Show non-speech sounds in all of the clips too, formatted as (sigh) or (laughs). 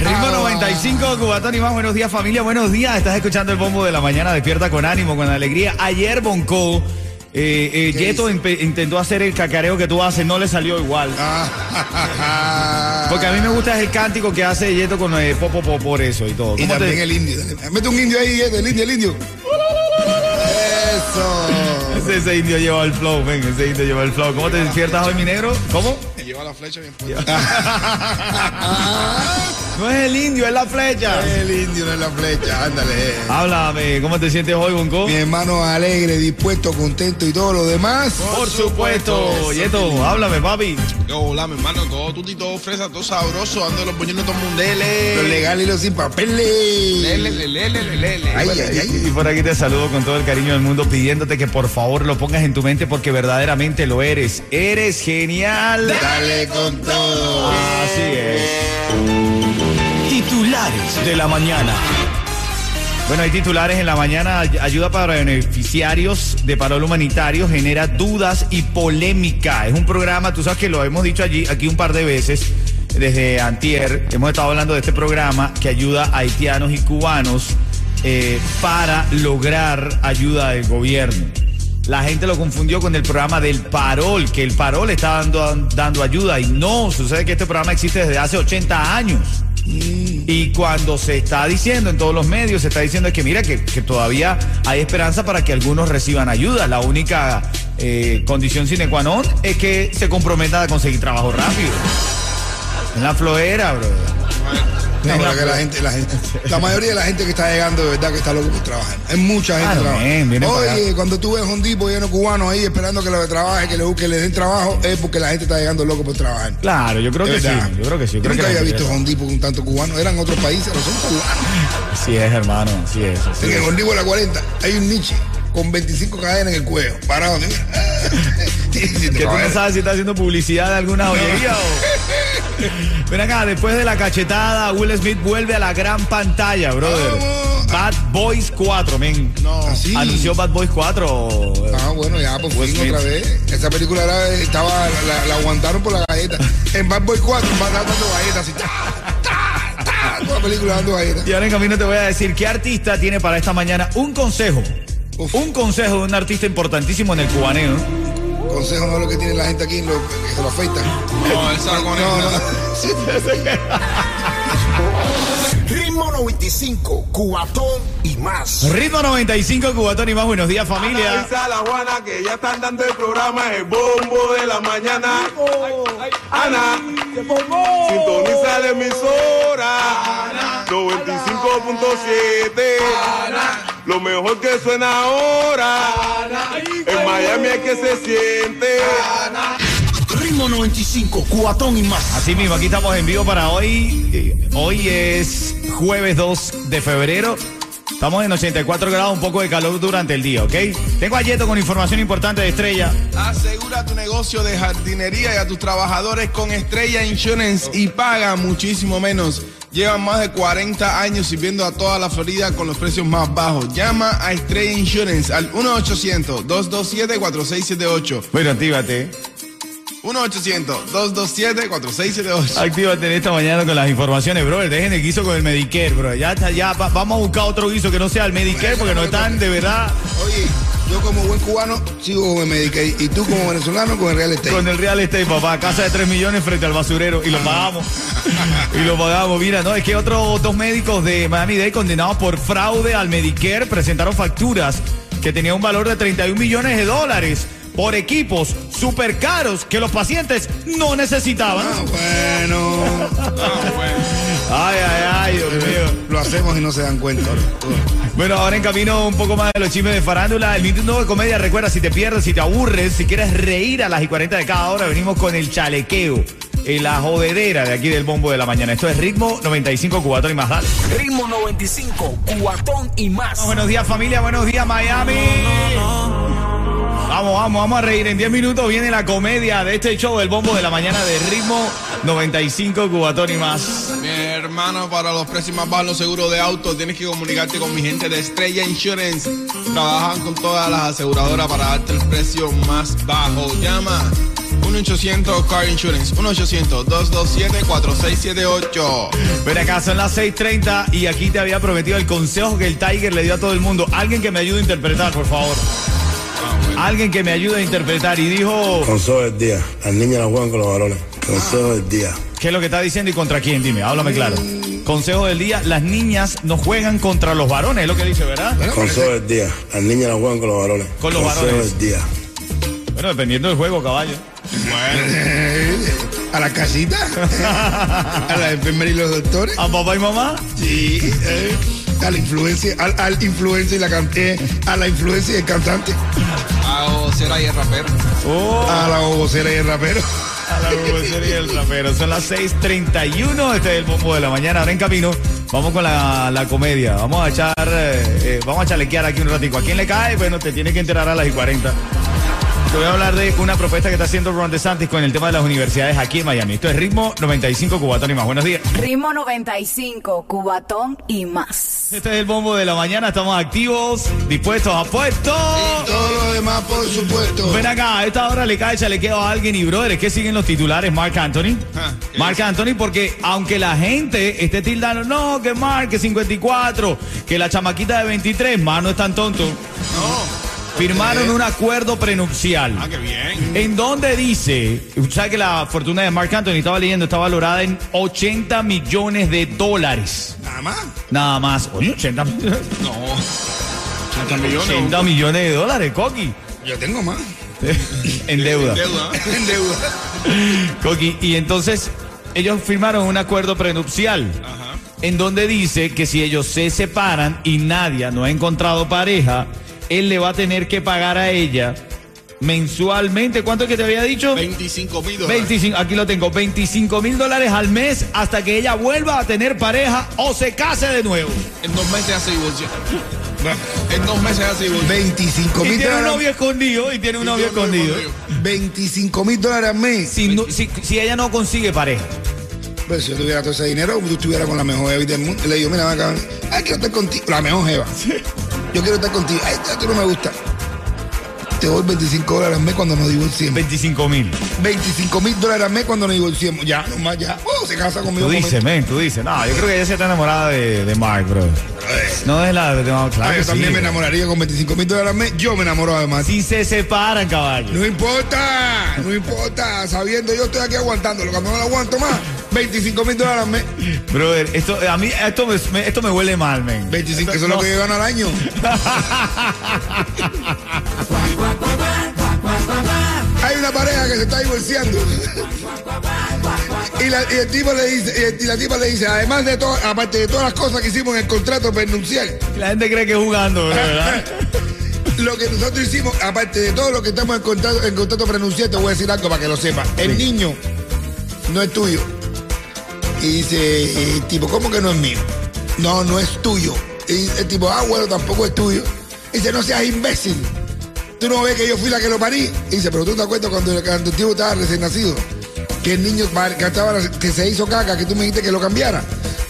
Ritmo Ah. 95, Cubatón y más. Buenos días, familia. Buenos días. Estás escuchando el bombo de la mañana. Despierta con ánimo, con alegría. Ayer, Bonco, eh, eh, ¿Qué Yeto intentó hacer el cacareo que tú haces. No le salió igual. Ah. Porque a mí me gusta el cántico que hace Yeto con eh, Popo Popo por eso y todo. Y ¿Cómo te- también el indio. Mete un indio ahí, eh, el indio, el indio. Eso. Ese, ese indio lleva el flow, ven, ese indio lleva el flow. ¿Cómo te despiertas hoy, mi negro? ¿Cómo? Me lleva la flecha bien (laughs) puesta. No es el indio, es la flecha. El indio no es la flecha, ándale. Háblame, ¿cómo te sientes hoy, Bonco? Mi hermano alegre, dispuesto, contento y todo lo demás. Por supuesto. Yeto, háblame, papi. Yo, hola, mi hermano, todo tuti, todo fresa, todo sabroso, ando los puñones todo Lo mundele. legal y lo sin papeles. Lele, lele, lele, lele. Ay, ay, ay. Y por aquí te saludo con todo el cariño del mundo pidiéndote que por favor lo pongas en tu mente porque verdaderamente lo eres. Eres genial. Dale con todo. Así es. De la mañana. Bueno, hay titulares en la mañana. Ay- Ayuda para beneficiarios de parol humanitario genera dudas y polémica. Es un programa, tú sabes que lo hemos dicho allí, aquí un par de veces, desde Antier. Hemos estado hablando de este programa que ayuda a haitianos y cubanos eh, para lograr ayuda del gobierno. La gente lo confundió con el programa del parol, que el parol está dando, dando ayuda y no, sucede que este programa existe desde hace 80 años. Y cuando se está diciendo en todos los medios, se está diciendo que mira que, que todavía hay esperanza para que algunos reciban ayuda. La única eh, condición sine qua non es que se comprometan a conseguir trabajo rápido. En la flojera, bro. No, pero que la gente, la gente, la mayoría de la gente que está llegando de verdad que está loco por trabajar. Hay mucha gente Claro, trabajando. vienen para Oye, cuando tú ves un tipo lleno de cubanos ahí esperando que le trabaje, que le busque, le den trabajo, es porque la gente está llegando loco por trabajar. Claro, yo creo De que sí. Yo creo que sí. Yo creo nunca que había visto mayoría- Hondipo con tantos cubanos. Eran otros países, no son cubanos. Así es, hermano. Así es. así En el es. Hondipo de la 40 hay un niche con 25 cadenas en el cuello, parado. (laughs) Que tú no sabes si está haciendo publicidad de alguna joyería o. (laughs) Ven acá, después de la cachetada, Will Smith vuelve a la gran pantalla, brother. Vamos. Bad Boys 4, men. No. Así. Anunció Bad Boys 4. Ah, bueno, ya por Will fin Smith. otra vez. Esa película era, estaba, la, la aguantaron por la galleta. En Bad Boy 4 va a estar dando galletas ta, toda la película dando galletas. Y ahora en camino te voy a decir qué artista tiene para esta mañana un consejo. Uf. Un consejo de un artista importantísimo en el cubaneo. Consejo no es lo que tiene la gente aquí, lo, que se lo afeitan. No, él sabe con No, él. no. Ritmo 95, cuatón y más. Ritmo 95, Cubatón y más. Buenos días, familia. Avisa a la Juana que ya están dando el programa El Bombo de la Mañana. Ana, sintoniza la emisora 95.7. Lo mejor que suena ahora. En Miami es que se siente. Ritmo 95, cuatón y más. Así mismo, aquí estamos en vivo para hoy. Eh, Hoy es jueves 2 de febrero. Estamos en 84 grados, un poco de calor durante el día, ¿ok? Tengo a Yeto con información importante de Estrella. Asegura tu negocio de jardinería y a tus trabajadores con Estrella Insurance y paga muchísimo menos. Llevan más de 40 años sirviendo a toda la Florida con los precios más bajos. Llama a Estrella Insurance al 1-800-227-4678. Bueno, actívate. 1-800-227-4678. Actívate en esta mañana con las informaciones, bro. Dejen el guiso con el Medicare, bro. Ya, está, ya va- vamos a buscar otro guiso que no sea el Medicare porque no están de verdad Oye, yo como buen cubano sigo con el Medicaid y tú como venezolano con el Real Estate. con el real estate, papá. Casa de 3 millones frente al basurero y lo pagamos. (laughs) y lo pagamos. Mira, no, es que otros dos médicos de Miami-Dade condenados por fraude al Medicare presentaron facturas que tenían un valor de 31 millones de dólares por equipos super caros que los pacientes no necesitaban. Ah, bueno. Ay, ay, ay, Dios mío. Lo hacemos y no se dan cuenta. Bueno, ahora en camino un poco más de los chismes de farándula. El minuto de comedia, recuerda, si te pierdes, si te aburres, si quieres reír a las y 40 de cada hora, venimos con el chalequeo. eh, la jodedera de aquí del bombo de la mañana. Esto es ritmo 95 cubatón y más. Dale. Ritmo 95, cuatón y más. Buenos días familia, buenos días Miami. Vamos, vamos, vamos a reír. En 10 minutos viene la comedia de este show del bombo de la mañana de ritmo 95 cubatón y más. Mi hermano, para los precios más bajos, los seguros de auto, tienes que comunicarte con mi gente de Estrella Insurance. Trabajan con todas las aseguradoras para darte el precio más bajo. Llama 1-800 Car Insurance, 1-800-227-4678. Ven acá, son las 6:30 y aquí te había prometido el consejo que el Tiger le dio a todo el mundo. Alguien que me ayude a interpretar, por favor. Alguien que me ayude a interpretar. Y dijo, Consejo del día. Las niñas la juegan con los varones. Consejo del día. ¿qué es lo que está diciendo y contra quién? Dime, háblame claro. Consejo del día, las niñas no juegan contra los varones, es lo que dice, ¿verdad? Consejo del día. Las niñas la juegan con los varones. Con los Consejo varones. del día. Bueno, dependiendo del juego, caballo. (laughs) A la casita. (laughs) A la enfermera y los doctores. ¿A papá y mamá? Sí. eh, A la influencia, al, al influencer y la can- eh, a la influencia y el cantante. Hago cera y el rapero. Oh, A la vocera y el rapero. Son las 6:31, este es el bombo de la mañana. Ahora en camino, vamos con la, la comedia. Vamos a echar, eh, eh, vamos a chalequear aquí un ratico. ¿A quién le cae? Bueno, te tiene que enterar a las y 40. Te voy a hablar de una propuesta que está haciendo Ron DeSantis con el tema de las universidades aquí en Miami. Esto es Ritmo 95 Cubatón y más. Buenos días. Ritmo 95, Cubatón y más. Este es el bombo de la mañana. Estamos activos, dispuestos a puestos. Todo lo demás, por supuesto. Ven acá, a esta hora le cae chalequeo a alguien y brother, es que siguen los titulares Mark Anthony. Ah, ¿qué Mark Anthony, porque aunque la gente esté tildando, no, que Mark, que 54, que la chamaquita de 23, más no es tan tonto. No. Firmaron un acuerdo prenupcial. Ah, qué bien. En donde dice, ¿sabe que la fortuna de Mark Anthony estaba leyendo, está valorada en 80 millones de dólares? Nada más. Nada más. Oye, 80 millones. No. 80 millones. 80 millones de dólares, Coqui. Yo tengo más. (laughs) en deuda. Deuda. En deuda. (laughs) Coqui, y entonces ellos firmaron un acuerdo prenupcial Ajá. en donde dice que si ellos se separan y Nadia no ha encontrado pareja, él le va a tener que pagar a ella mensualmente. ¿Cuánto es que te había dicho? 25 mil dólares. 25, aquí lo tengo, 25 mil dólares al mes hasta que ella vuelva a tener pareja o se case de nuevo. En dos meses ya se divorció. En dos meses ya se divorció. 25 Y mil tiene un dólares. novio escondido, y tiene un novio escondido. 25 mil dólares al mes. Si, no- si, si ella no consigue pareja. Pues si yo tuviera todo ese dinero, tú estuvieras con la mejor jeva del mundo. Le digo, mira, acá, ay, quiero estar contigo. La mejor jeva. Yo quiero estar contigo. Ay, tú no me gusta. Te doy 25 dólares al mes cuando nos divorciemos. 25 mil. 25 mil dólares al mes cuando nos divorciemos. Ya, nomás ya. Oh, se casa conmigo. Tú dices, men, tú dices. No, yo creo que ella se está enamorada de, de Mark, bro. No es la de no, claro Ah, que yo también me enamoraría con 25 mil dólares al mes. Yo me enamoro además. Si se separan, caballo. No importa, no importa. Sabiendo, yo estoy aquí aguantándolo. Cuando no lo aguanto más, 25 mil dólares al mes. Brother, esto, a mí esto me, me- esto me huele mal, men. 25, eso es No. lo que yo gano al año. (laughs) Hay una pareja que se está divorciando. Y, la, y el tipo le dice, y, la tipa le dice, además de todo, aparte de todas las cosas que hicimos en el contrato prenupcial, La gente cree que es jugando, ¿verdad? (laughs) lo que nosotros hicimos, aparte de todo lo que estamos en contrato, en contrato te voy a decir algo para que lo sepas. El niño no es tuyo. Y dice, el tipo, ¿cómo que no es mío? No, no es tuyo. Y el tipo, ah, bueno, tampoco es tuyo. Y dice, no seas imbécil. Tú no ves que yo fui la que lo parí. Y dice, pero tú te acuerdas cuando, cuando el tipo estaba recién nacido. Que el niño que, estaba- que se hizo caca, que tú me dijiste que lo cambiara.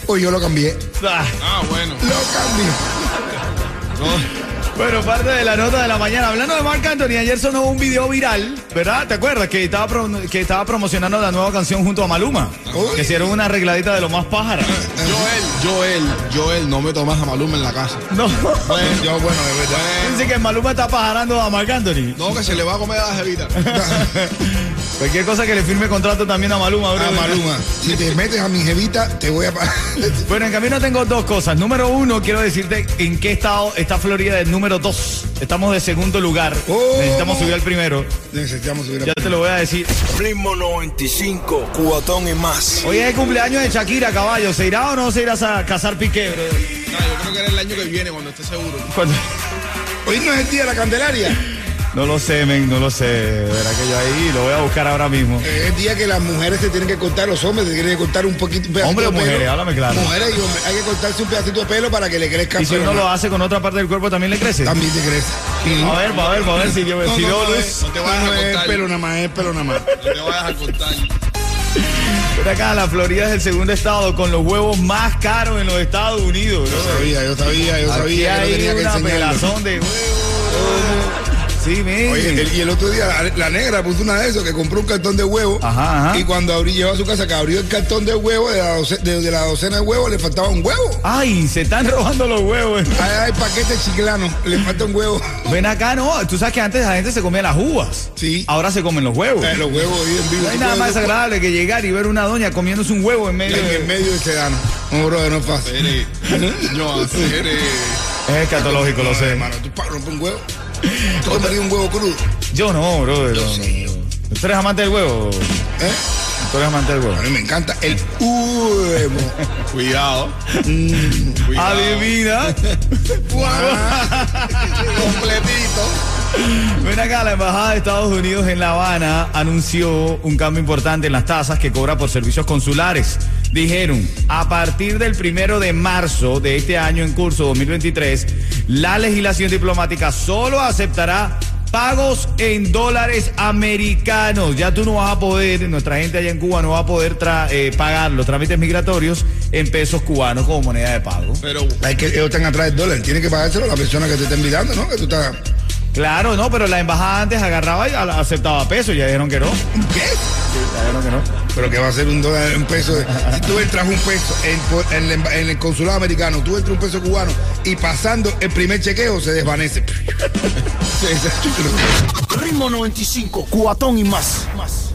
Pues yo lo cambié. Ah, Ah, bueno. Lo cambié. Bueno, parte de la nota de la mañana. Hablando de Marc Anthony, ayer sonó un video viral, ¿verdad? ¿Te acuerdas? Que estaba, pro- que estaba promocionando la nueva canción junto a Maluma. Que hicieron una arregladita de lo más pájara. Joel, Joel, Joel, no me tomas a Maluma en la casa. No. Bueno, yo, bueno, de verdad. Dice que Maluma está pajarando a Marc Anthony. No, que se le va a comer a la jevita. (laughs) Cualquier cosa que le firme contrato también a Maluma, bro. A Maluma, si te metes a mi jevita, te voy a pagar. (laughs) Bueno, en camino tengo dos cosas. Número uno, quiero decirte en qué estado está Florida del número dos. Estamos de segundo lugar. Oh. Necesitamos subir al primero. Necesitamos subir a... Ya te lo voy a decir. Ritmo 95, cuatón y más. Hoy es el cumpleaños de Shakira, caballo. ¿Se irá o no se irá a casar Piqué, bro? No, yo creo que era el año que viene cuando esté seguro. Cuando- Hoy no es el día de la Candelaria. (laughs) No lo sé, men, no lo sé. Verá que yo ahí lo voy a buscar ahora mismo. Es día que las mujeres se tienen que cortar, los hombres se tienen que cortar un poquito. Un Hombre o pelo. mujeres, háblame claro. Mujeres y hombres, hay que cortarse un pedacito de pelo para que le crezca Y si uno lo hace con otra parte del cuerpo, ¿también le crece? También te crece. A ver, a ver, a ver si yo No, si no, no, es- No te vayas a no es cortar. pelo nada más, es pelo nada más. No te vayas a contar. Por acá, la Florida es el segundo estado con los huevos más caros en los Estados Unidos. Yo sabía, yo sabía, yo Aquí sabía que no hay tenía que una enseñarlo. pelazón de huevos. Sí, men. Oye, el- y el otro día la, la negra puso una de esos que compró un cartón de huevo Ajá, ajá. y cuando abrí, llegó a su casa que abrió el cartón de huevo de la, doce- de, de la docena de huevos le faltaba un huevo. Ay, se están robando los huevos. Hay, hay paquete chiclano, le falta un huevo. Ven acá, no. Tú sabes que antes la gente se comía las uvas. Sí. Ahora se comen los huevos. Eh, los huevos ahí en vivo. No hay nada más desagradable que llegar y ver una doña comiéndose un huevo en medio En de... medio del sedano. No, brother, no es fácil. (laughs) No. Es escatológico, lo sé. hermano, tú para romper un huevo. ¿Tú comerías un huevo crudo? Yo no, no, sí. no. ¿Tú eres amante del huevo? ¿Eh? ¿Tú eres amante del huevo? A mí me encanta el huevo. (laughs) Cuidado. Mm. Cuidado. Adivina. (laughs) Completito. Ven acá, la Embajada de Estados Unidos en La Habana anunció un cambio importante en las tasas que cobra por servicios consulares. Dijeron, a partir del primero de marzo de este año en curso 2023, la legislación diplomática solo aceptará pagos en dólares americanos. Ya tú no vas a poder, nuestra gente allá en Cuba no va a poder eh, pagar los trámites migratorios en pesos cubanos como moneda de pago. Pero Hay que, ellos están atrás del dólar. Tiene que pagárselo a la persona que te está enviando, ¿no? Que tú estás. Claro, no, pero la embajada antes agarraba y aceptaba pesos, ya dijeron que no. ¿Qué? Ya dijeron que no. Pero que va a ser un dólar en peso. (laughs) Si tú entras un peso en, el, en el consulado americano, tú entras un peso cubano y pasando el primer chequeo se desvanece. (laughs) Ritmo 95, cuatón y más. más.